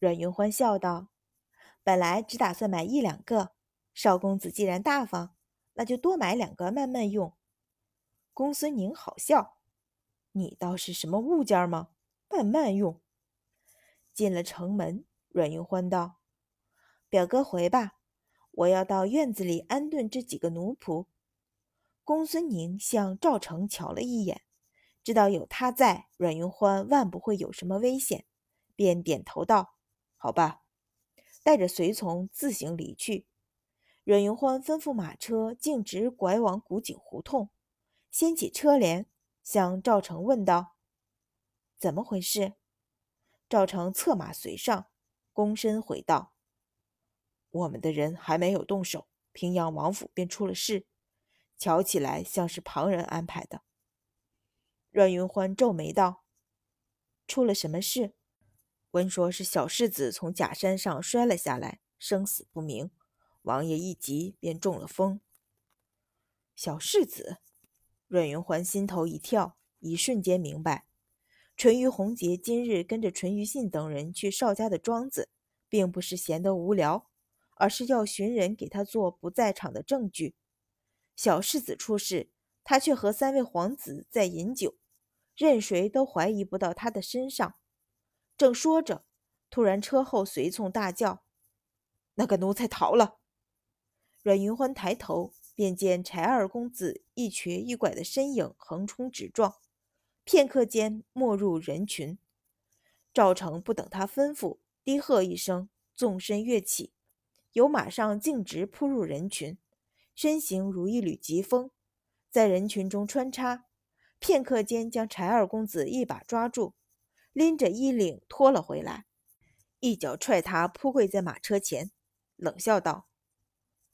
阮云欢笑道：“本来只打算买一两个，少公子既然大方，那就多买两个慢慢用。”公孙宁好笑：“你倒是什么物件吗？慢慢用。”进了城门，阮云欢道：“表哥回吧，我要到院子里安顿这几个奴仆。”公孙宁向赵成瞧了一眼，知道有他在，阮云欢万不会有什么危险，便点头道：“好吧。”带着随从自行离去。阮云欢吩咐马车径直拐往古井胡同，掀起车帘，向赵成问道：“怎么回事？”赵成策马随上，躬身回道：“我们的人还没有动手，平阳王府便出了事。”瞧起来像是旁人安排的。阮云欢皱眉道：“出了什么事？”闻说是小世子从假山上摔了下来，生死不明。王爷一急，便中了风。小世子，阮云欢心头一跳，一瞬间明白，淳于洪杰今日跟着淳于信等人去邵家的庄子，并不是闲得无聊，而是要寻人给他做不在场的证据。小世子出事，他却和三位皇子在饮酒，任谁都怀疑不到他的身上。正说着，突然车后随从大叫：“那个奴才逃了！”阮云欢抬头，便见柴二公子一瘸一拐的身影横冲直撞，片刻间没入人群。赵成不等他吩咐，低喝一声，纵身跃起，由马上径直扑入人群。身形如一缕疾风，在人群中穿插，片刻间将柴二公子一把抓住，拎着衣领拖了回来，一脚踹他扑跪在马车前，冷笑道：“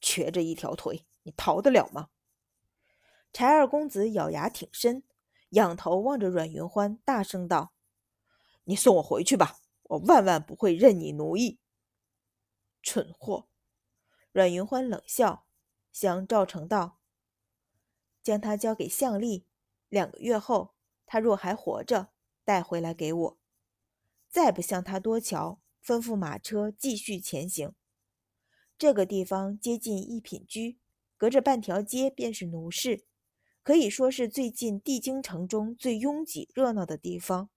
瘸着一条腿，你逃得了吗？”柴二公子咬牙挺身，仰头望着阮云欢，大声道：“你送我回去吧，我万万不会任你奴役。”蠢货！阮云欢冷笑。向赵成道：“将他交给相丽，两个月后，他若还活着，带回来给我。再不向他多瞧，吩咐马车继续前行。这个地方接近一品居，隔着半条街便是奴市，可以说是最近帝京城中最拥挤热闹的地方。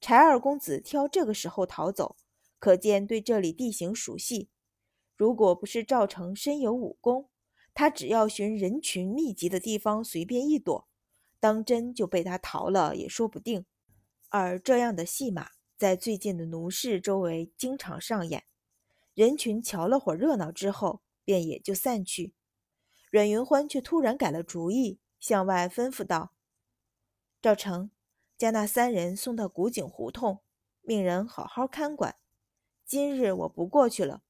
柴二公子挑这个时候逃走，可见对这里地形熟悉。如果不是赵成身有武功，他只要寻人群密集的地方随便一躲，当真就被他逃了也说不定。而这样的戏码在最近的奴市周围经常上演。人群瞧了会热闹之后，便也就散去。阮云欢却突然改了主意，向外吩咐道：“赵成，将那三人送到古井胡同，命人好好看管。今日我不过去了。”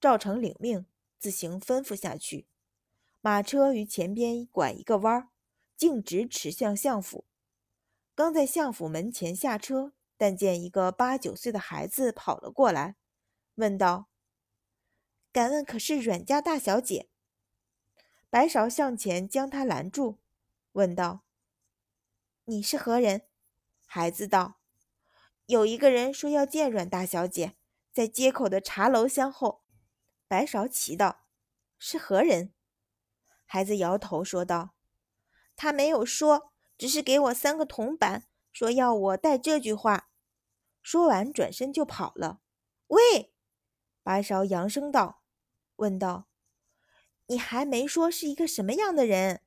赵成领命。自行吩咐下去，马车于前边拐一个弯儿，径直驰向相府。刚在相府门前下车，但见一个八九岁的孩子跑了过来，问道：“敢问可是阮家大小姐？”白芍向前将他拦住，问道：“你是何人？”孩子道：“有一个人说要见阮大小姐，在街口的茶楼相候。”白芍奇道：“是何人？”孩子摇头说道：“他没有说，只是给我三个铜板，说要我带这句话。”说完转身就跑了。喂，白芍扬声道：“问道，你还没说是一个什么样的人？”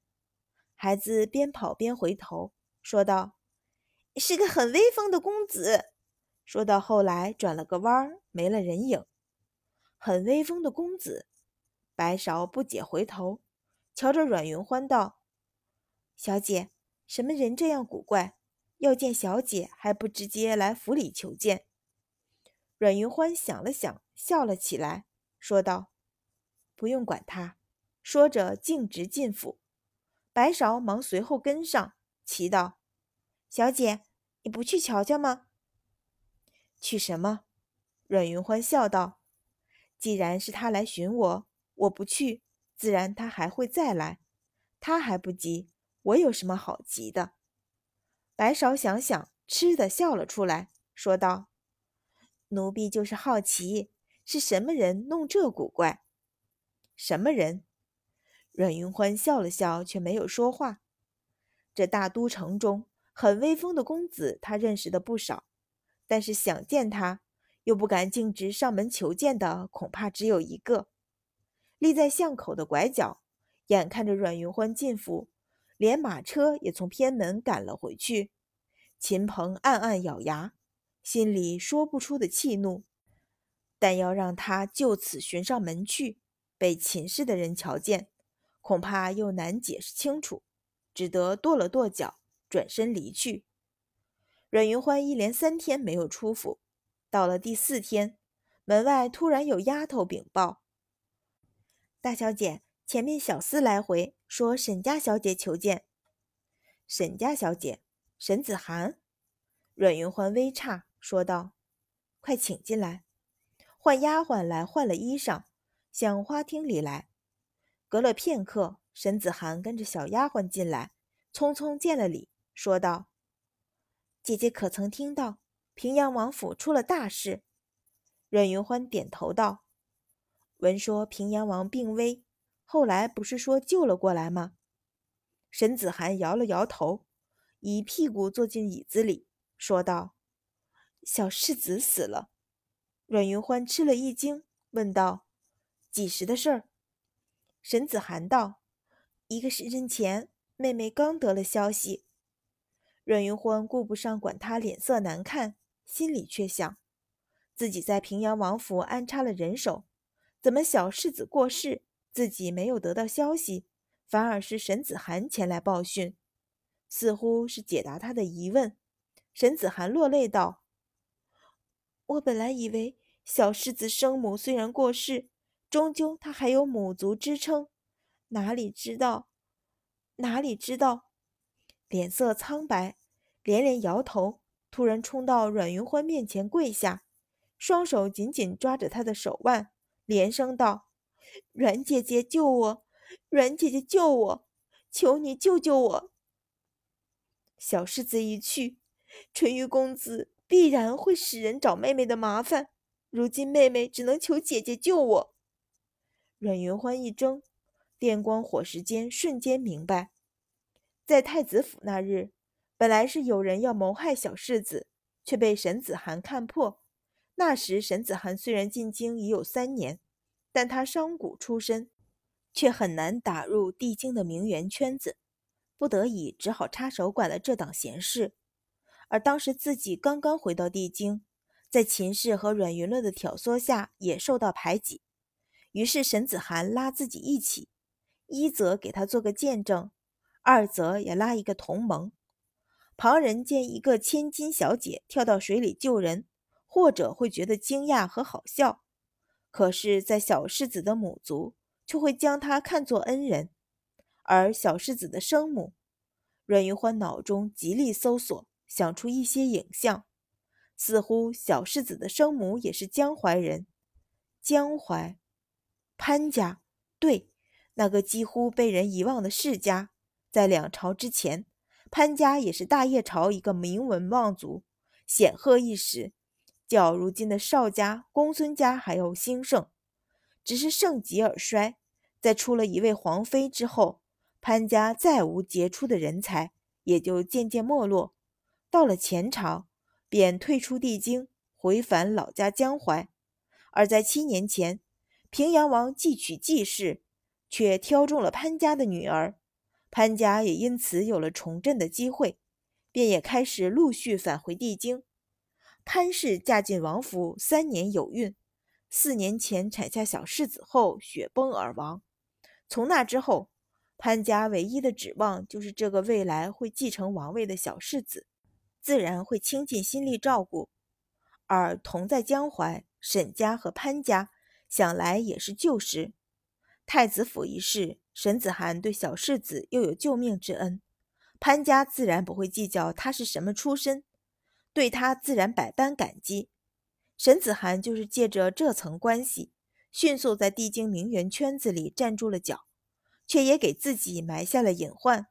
孩子边跑边回头说道：“是个很威风的公子。”说到后来转了个弯，没了人影。很威风的公子，白芍不解回头，瞧着阮云欢道：“小姐，什么人这样古怪？要见小姐还不直接来府里求见？”阮云欢想了想，笑了起来，说道：“不用管他。”说着径直进府。白芍忙随后跟上，奇道：“小姐，你不去瞧瞧吗？”“去什么？”阮云欢笑道。既然是他来寻我，我不去，自然他还会再来。他还不急，我有什么好急的？白芍想想，嗤的笑了出来，说道：“奴婢就是好奇，是什么人弄这古怪？什么人？阮云欢笑了笑，却没有说话。这大都城中很威风的公子，他认识的不少，但是想见他，又不敢径直上门求见的，恐怕只有一个。立在巷口的拐角，眼看着阮云欢进府，连马车也从偏门赶了回去。秦鹏暗暗咬牙，心里说不出的气怒，但要让他就此寻上门去，被秦氏的人瞧见，恐怕又难解释清楚，只得跺了跺脚，转身离去。阮云欢一连三天没有出府，到了第四天，门外突然有丫头禀报：“大小姐，前面小厮来回说沈家小姐求见。”沈家小姐。沈子涵，阮云欢微诧说道：“快请进来。”换丫鬟来换了衣裳，向花厅里来。隔了片刻，沈子涵跟着小丫鬟进来，匆匆见了礼，说道：“姐姐可曾听到平阳王府出了大事？”阮云欢点头道：“闻说平阳王病危，后来不是说救了过来吗？”沈子涵摇了摇头。一屁股坐进椅子里，说道：“小世子死了。”阮云欢吃了一惊，问道：“几时的事儿？”沈子涵道：“一个时辰前，妹妹刚得了消息。”阮云欢顾不上管他脸色难看，心里却想：自己在平阳王府安插了人手，怎么小世子过世，自己没有得到消息，反而是沈子涵前来报讯？似乎是解答他的疑问，沈子涵落泪道：“我本来以为小世子生母虽然过世，终究他还有母族支撑，哪里知道，哪里知道。”脸色苍白，连连摇头，突然冲到阮云欢面前跪下，双手紧紧抓着他的手腕，连声道：“阮姐姐救我！阮姐姐救我！求你救救我！”小世子一去，淳于公子必然会使人找妹妹的麻烦。如今妹妹只能求姐姐救我。阮云欢一怔，电光火石间，瞬间明白，在太子府那日，本来是有人要谋害小世子，却被沈子涵看破。那时沈子涵虽然进京已有三年，但他商贾出身，却很难打入帝京的名媛圈子。不得已，只好插手管了这档闲事。而当时自己刚刚回到帝京，在秦氏和阮云乐的挑唆下，也受到排挤。于是沈子涵拉自己一起，一则给他做个见证，二则也拉一个同盟。旁人见一个千金小姐跳到水里救人，或者会觉得惊讶和好笑；可是，在小世子的母族，却会将他看作恩人。而小世子的生母，阮云欢脑中极力搜索，想出一些影像，似乎小世子的生母也是江淮人。江淮，潘家，对，那个几乎被人遗忘的世家，在两朝之前，潘家也是大业朝一个名门望族，显赫一时，较如今的邵家、公孙家还要兴盛。只是盛极而衰，在出了一位皇妃之后。潘家再无杰出的人才，也就渐渐没落。到了前朝，便退出帝京，回返老家江淮。而在七年前，平阳王继娶季氏，却挑中了潘家的女儿，潘家也因此有了重振的机会，便也开始陆续返回帝京。潘氏嫁进王府三年有孕，四年前产下小世子后雪崩而亡。从那之后。潘家唯一的指望就是这个未来会继承王位的小世子，自然会倾尽心力照顾。而同在江淮，沈家和潘家想来也是旧识。太子府一事，沈子涵对小世子又有救命之恩，潘家自然不会计较他是什么出身，对他自然百般感激。沈子涵就是借着这层关系，迅速在帝京名媛圈子里站住了脚。却也给自己埋下了隐患。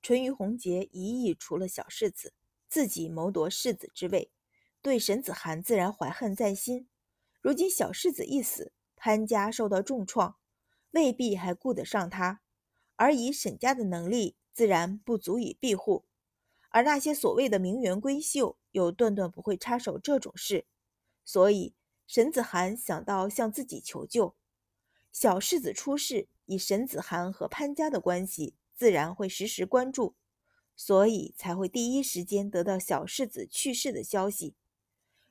淳于红杰一意除了小世子，自己谋夺世子之位，对沈子涵自然怀恨在心。如今小世子一死，潘家受到重创，未必还顾得上他。而以沈家的能力，自然不足以庇护。而那些所谓的名媛闺秀，又断断不会插手这种事。所以沈子涵想到向自己求救。小世子出事，以沈子涵和潘家的关系，自然会时时关注，所以才会第一时间得到小世子去世的消息。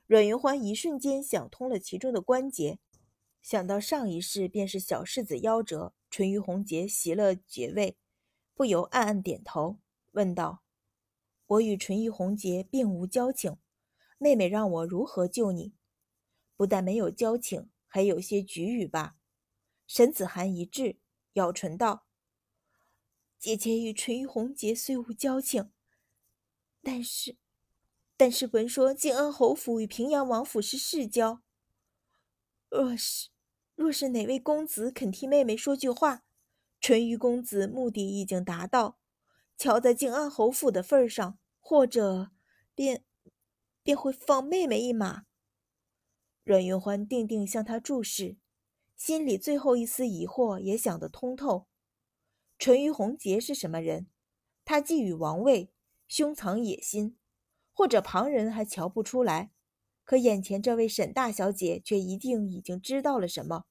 阮云欢一瞬间想通了其中的关节，想到上一世便是小世子夭折，淳于红杰袭了爵位，不由暗暗点头，问道：“我与淳于红杰并无交情，妹妹让我如何救你？不但没有交情，还有些局语吧？”沈子涵一滞，咬唇道：“姐姐与淳于红杰虽无交情，但是……”但是闻说靖安侯府与平阳王府是世交。若是若是哪位公子肯替妹妹说句话，淳于公子目的已经达到。瞧在靖安侯府的份上，或者便便会放妹妹一马。阮云欢定定向他注视，心里最后一丝疑惑也想得通透。淳于红杰是什么人？他觊觎王位，胸藏野心。或者旁人还瞧不出来，可眼前这位沈大小姐却一定已经知道了什么。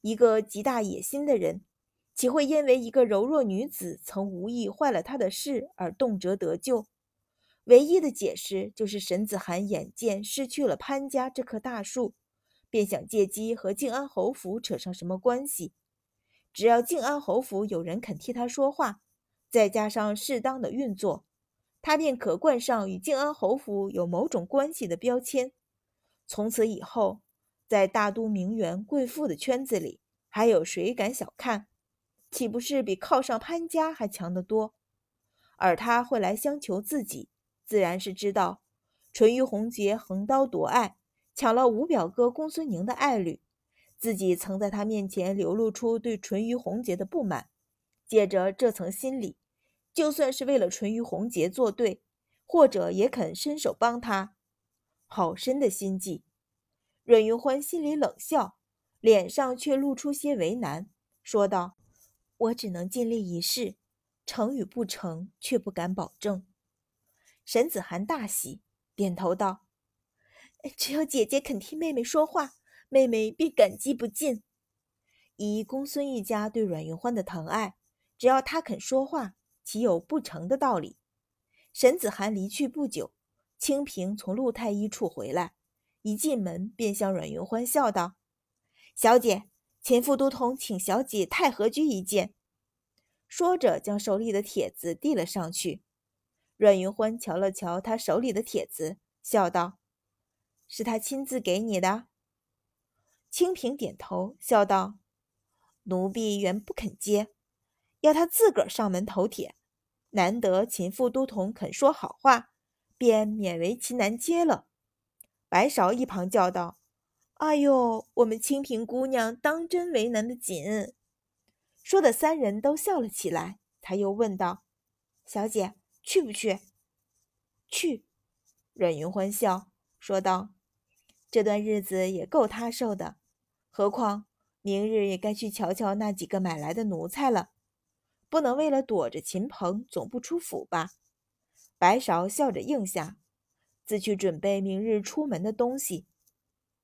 一个极大野心的人，岂会因为一个柔弱女子曾无意坏了他的事而动辄得救？唯一的解释就是沈子涵眼见失去了潘家这棵大树，便想借机和靖安侯府扯上什么关系。只要靖安侯府有人肯替他说话，再加上适当的运作。他便可冠上与靖安侯府有某种关系的标签。从此以后，在大都名媛贵妇的圈子里，还有谁敢小看？岂不是比靠上潘家还强得多？而他会来相求自己，自然是知道淳于红杰横刀夺爱，抢了五表哥公孙宁的爱侣。自己曾在他面前流露出对淳于红杰的不满，借着这层心理。就算是为了淳于红杰作对，或者也肯伸手帮他，好深的心计。阮云欢心里冷笑，脸上却露出些为难，说道：“我只能尽力一试，成与不成，却不敢保证。”沈子涵大喜，点头道：“只要姐姐肯替妹妹说话，妹妹便感激不尽。以公孙一家对阮云欢的疼爱，只要他肯说话。”岂有不成的道理？沈子涵离去不久，清平从陆太医处回来，一进门便向阮云欢笑道：“小姐，秦副都统请小姐太和居一见。”说着，将手里的帖子递了上去。阮云欢瞧了瞧他手里的帖子，笑道：“是他亲自给你的？”清平点头，笑道：“奴婢原不肯接，要他自个儿上门投帖。”难得秦副都统肯说好话，便勉为其难接了。白芍一旁叫道：“哎呦，我们清平姑娘当真为难的紧。”说的三人都笑了起来。他又问道：“小姐去不去？”“去。”阮云欢笑说道：“这段日子也够他受的，何况明日也该去瞧瞧那几个买来的奴才了。”不能为了躲着秦鹏，总不出府吧？白芍笑着应下，自去准备明日出门的东西。